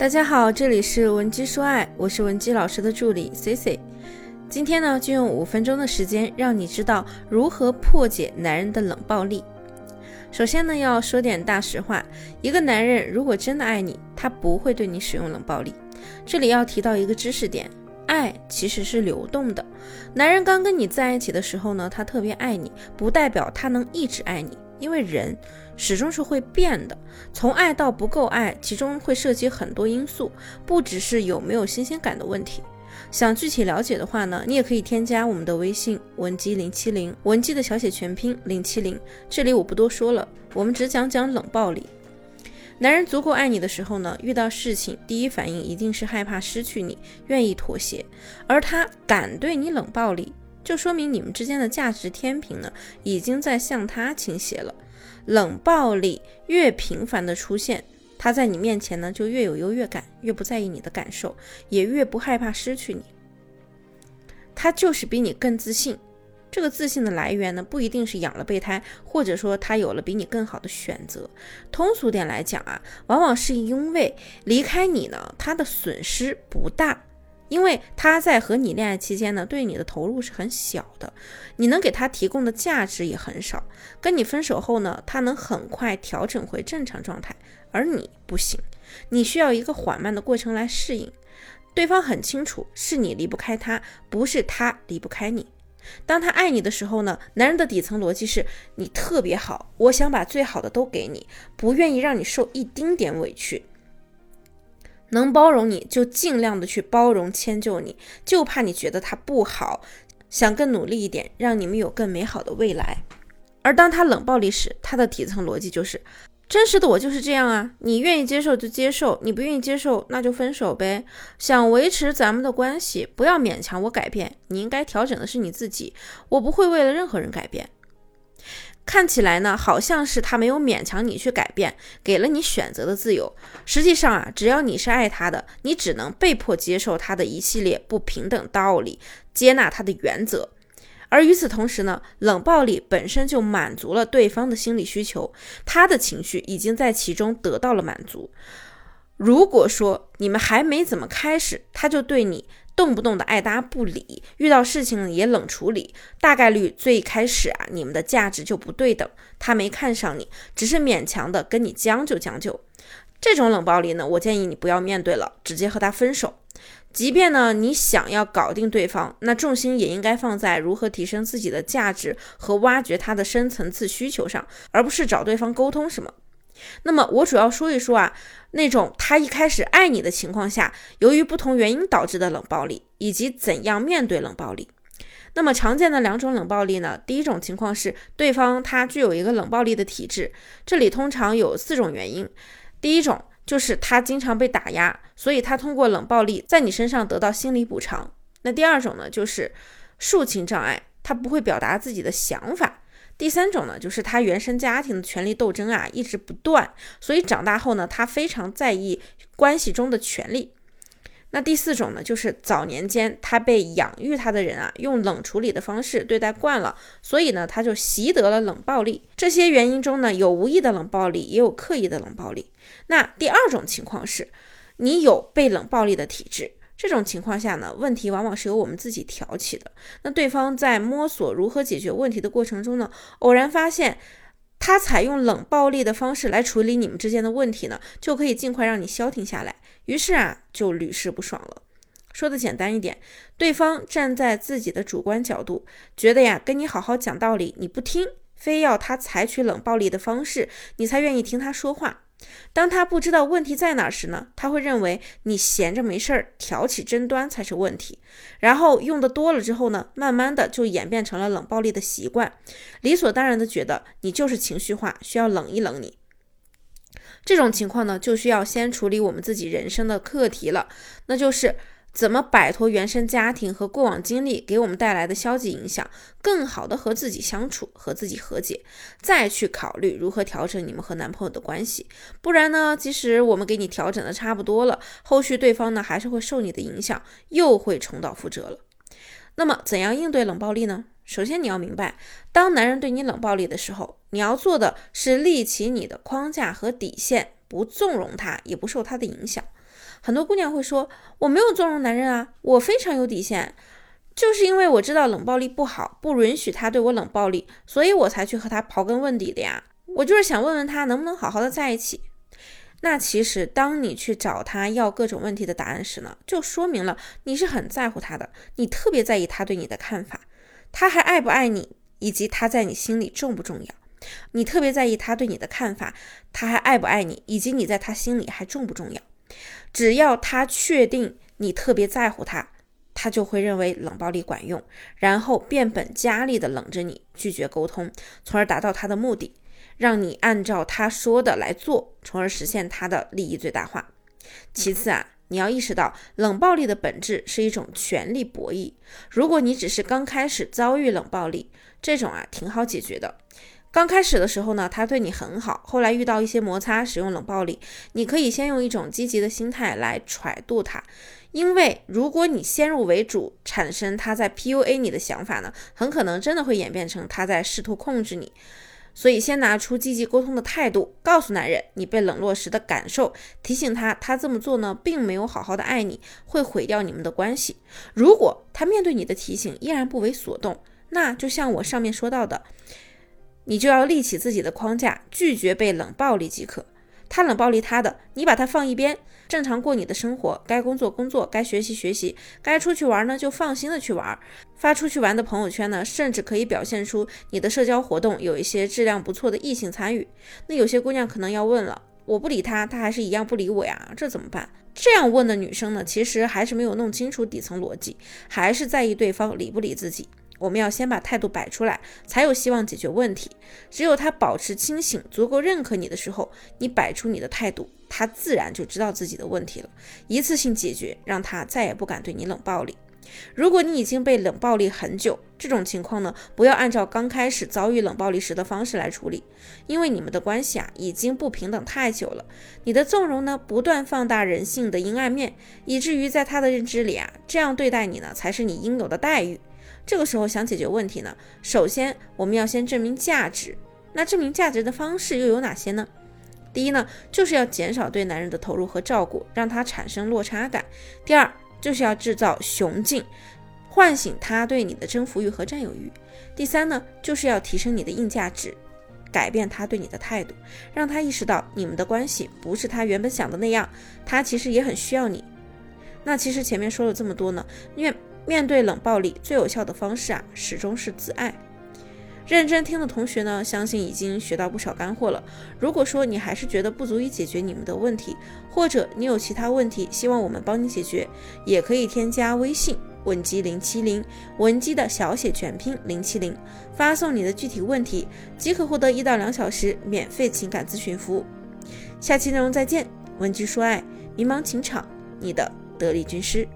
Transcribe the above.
大家好，这里是文姬说爱，我是文姬老师的助理 C C。今天呢，就用五分钟的时间，让你知道如何破解男人的冷暴力。首先呢，要说点大实话，一个男人如果真的爱你，他不会对你使用冷暴力。这里要提到一个知识点，爱其实是流动的。男人刚跟你在一起的时候呢，他特别爱你，不代表他能一直爱你。因为人始终是会变的，从爱到不够爱，其中会涉及很多因素，不只是有没有新鲜感的问题。想具体了解的话呢，你也可以添加我们的微信文姬零七零，文姬的小写全拼零七零。这里我不多说了，我们只讲讲冷暴力。男人足够爱你的时候呢，遇到事情第一反应一定是害怕失去你，愿意妥协，而他敢对你冷暴力。就说明你们之间的价值天平呢，已经在向他倾斜了。冷暴力越频繁的出现，他在你面前呢就越有优越感，越不在意你的感受，也越不害怕失去你。他就是比你更自信。这个自信的来源呢，不一定是养了备胎，或者说他有了比你更好的选择。通俗点来讲啊，往往是因为离开你呢，他的损失不大。因为他在和你恋爱期间呢，对你的投入是很小的，你能给他提供的价值也很少。跟你分手后呢，他能很快调整回正常状态，而你不行，你需要一个缓慢的过程来适应。对方很清楚，是你离不开他，不是他离不开你。当他爱你的时候呢，男人的底层逻辑是你特别好，我想把最好的都给你，不愿意让你受一丁点委屈。能包容你就尽量的去包容迁就你，就怕你觉得他不好，想更努力一点，让你们有更美好的未来。而当他冷暴力时，他的底层逻辑就是真实的我就是这样啊，你愿意接受就接受，你不愿意接受那就分手呗。想维持咱们的关系，不要勉强我改变，你应该调整的是你自己，我不会为了任何人改变。看起来呢，好像是他没有勉强你去改变，给了你选择的自由。实际上啊，只要你是爱他的，你只能被迫接受他的一系列不平等道理，接纳他的原则。而与此同时呢，冷暴力本身就满足了对方的心理需求，他的情绪已经在其中得到了满足。如果说你们还没怎么开始，他就对你。动不动的爱搭不理，遇到事情也冷处理，大概率最开始啊，你们的价值就不对等，他没看上你，只是勉强的跟你将就将就。这种冷暴力呢，我建议你不要面对了，直接和他分手。即便呢你想要搞定对方，那重心也应该放在如何提升自己的价值和挖掘他的深层次需求上，而不是找对方沟通什么。那么我主要说一说啊，那种他一开始爱你的情况下，由于不同原因导致的冷暴力，以及怎样面对冷暴力。那么常见的两种冷暴力呢，第一种情况是对方他具有一个冷暴力的体质，这里通常有四种原因。第一种就是他经常被打压，所以他通过冷暴力在你身上得到心理补偿。那第二种呢，就是抒情障碍，他不会表达自己的想法。第三种呢，就是他原生家庭的权力斗争啊一直不断，所以长大后呢，他非常在意关系中的权利。那第四种呢，就是早年间他被养育他的人啊用冷处理的方式对待惯了，所以呢他就习得了冷暴力。这些原因中呢，有无意的冷暴力，也有刻意的冷暴力。那第二种情况是，你有被冷暴力的体质。这种情况下呢，问题往往是由我们自己挑起的。那对方在摸索如何解决问题的过程中呢，偶然发现他采用冷暴力的方式来处理你们之间的问题呢，就可以尽快让你消停下来。于是啊，就屡试不爽了。说的简单一点，对方站在自己的主观角度，觉得呀，跟你好好讲道理你不听，非要他采取冷暴力的方式，你才愿意听他说话。当他不知道问题在哪时呢？他会认为你闲着没事儿挑起争端才是问题，然后用的多了之后呢，慢慢的就演变成了冷暴力的习惯，理所当然的觉得你就是情绪化，需要冷一冷你。这种情况呢，就需要先处理我们自己人生的课题了，那就是。怎么摆脱原生家庭和过往经历给我们带来的消极影响，更好的和自己相处，和自己和解，再去考虑如何调整你们和男朋友的关系。不然呢，即使我们给你调整的差不多了，后续对方呢还是会受你的影响，又会重蹈覆辙了。那么，怎样应对冷暴力呢？首先，你要明白，当男人对你冷暴力的时候，你要做的是立起你的框架和底线，不纵容他，也不受他的影响。很多姑娘会说：“我没有纵容男人啊，我非常有底线，就是因为我知道冷暴力不好，不允许他对我冷暴力，所以我才去和他刨根问底的呀。我就是想问问他能不能好好的在一起。”那其实，当你去找他要各种问题的答案时呢，就说明了你是很在乎他的，你特别在意他对你的看法，他还爱不爱你，以及他在你心里重不重要。你特别在意他对你的看法，他还爱不爱你，以及你在他心里还重不重要。只要他确定你特别在乎他，他就会认为冷暴力管用，然后变本加厉的冷着你，拒绝沟通，从而达到他的目的。让你按照他说的来做，从而实现他的利益最大化。其次啊，你要意识到冷暴力的本质是一种权力博弈。如果你只是刚开始遭遇冷暴力，这种啊挺好解决的。刚开始的时候呢，他对你很好，后来遇到一些摩擦，使用冷暴力，你可以先用一种积极的心态来揣度他。因为如果你先入为主，产生他在 PUA 你的想法呢，很可能真的会演变成他在试图控制你。所以，先拿出积极沟通的态度，告诉男人你被冷落时的感受，提醒他，他这么做呢，并没有好好的爱你，会毁掉你们的关系。如果他面对你的提醒依然不为所动，那就像我上面说到的，你就要立起自己的框架，拒绝被冷暴力即可。他冷暴力他的，你把他放一边，正常过你的生活，该工作工作，该学习学习，该出去玩呢就放心的去玩。发出去玩的朋友圈呢，甚至可以表现出你的社交活动有一些质量不错的异性参与。那有些姑娘可能要问了，我不理他，他还是一样不理我呀，这怎么办？这样问的女生呢，其实还是没有弄清楚底层逻辑，还是在意对方理不理自己。我们要先把态度摆出来，才有希望解决问题。只有他保持清醒，足够认可你的时候，你摆出你的态度，他自然就知道自己的问题了。一次性解决，让他再也不敢对你冷暴力。如果你已经被冷暴力很久，这种情况呢，不要按照刚开始遭遇冷暴力时的方式来处理，因为你们的关系啊已经不平等太久了。你的纵容呢，不断放大人性的阴暗面，以至于在他的认知里啊，这样对待你呢，才是你应有的待遇。这个时候想解决问题呢，首先我们要先证明价值。那证明价值的方式又有哪些呢？第一呢，就是要减少对男人的投入和照顾，让他产生落差感。第二，就是要制造雄竞，唤醒他对你的征服欲和占有欲。第三呢，就是要提升你的硬价值，改变他对你的态度，让他意识到你们的关系不是他原本想的那样，他其实也很需要你。那其实前面说了这么多呢，因为。面对冷暴力，最有效的方式啊，始终是自爱。认真听的同学呢，相信已经学到不少干货了。如果说你还是觉得不足以解决你们的问题，或者你有其他问题，希望我们帮你解决，也可以添加微信文姬零七零，文姬的小写全拼零七零，发送你的具体问题，即可获得一到两小时免费情感咨询服务。下期内容再见，文姬说爱，迷茫情场，你的得力军师。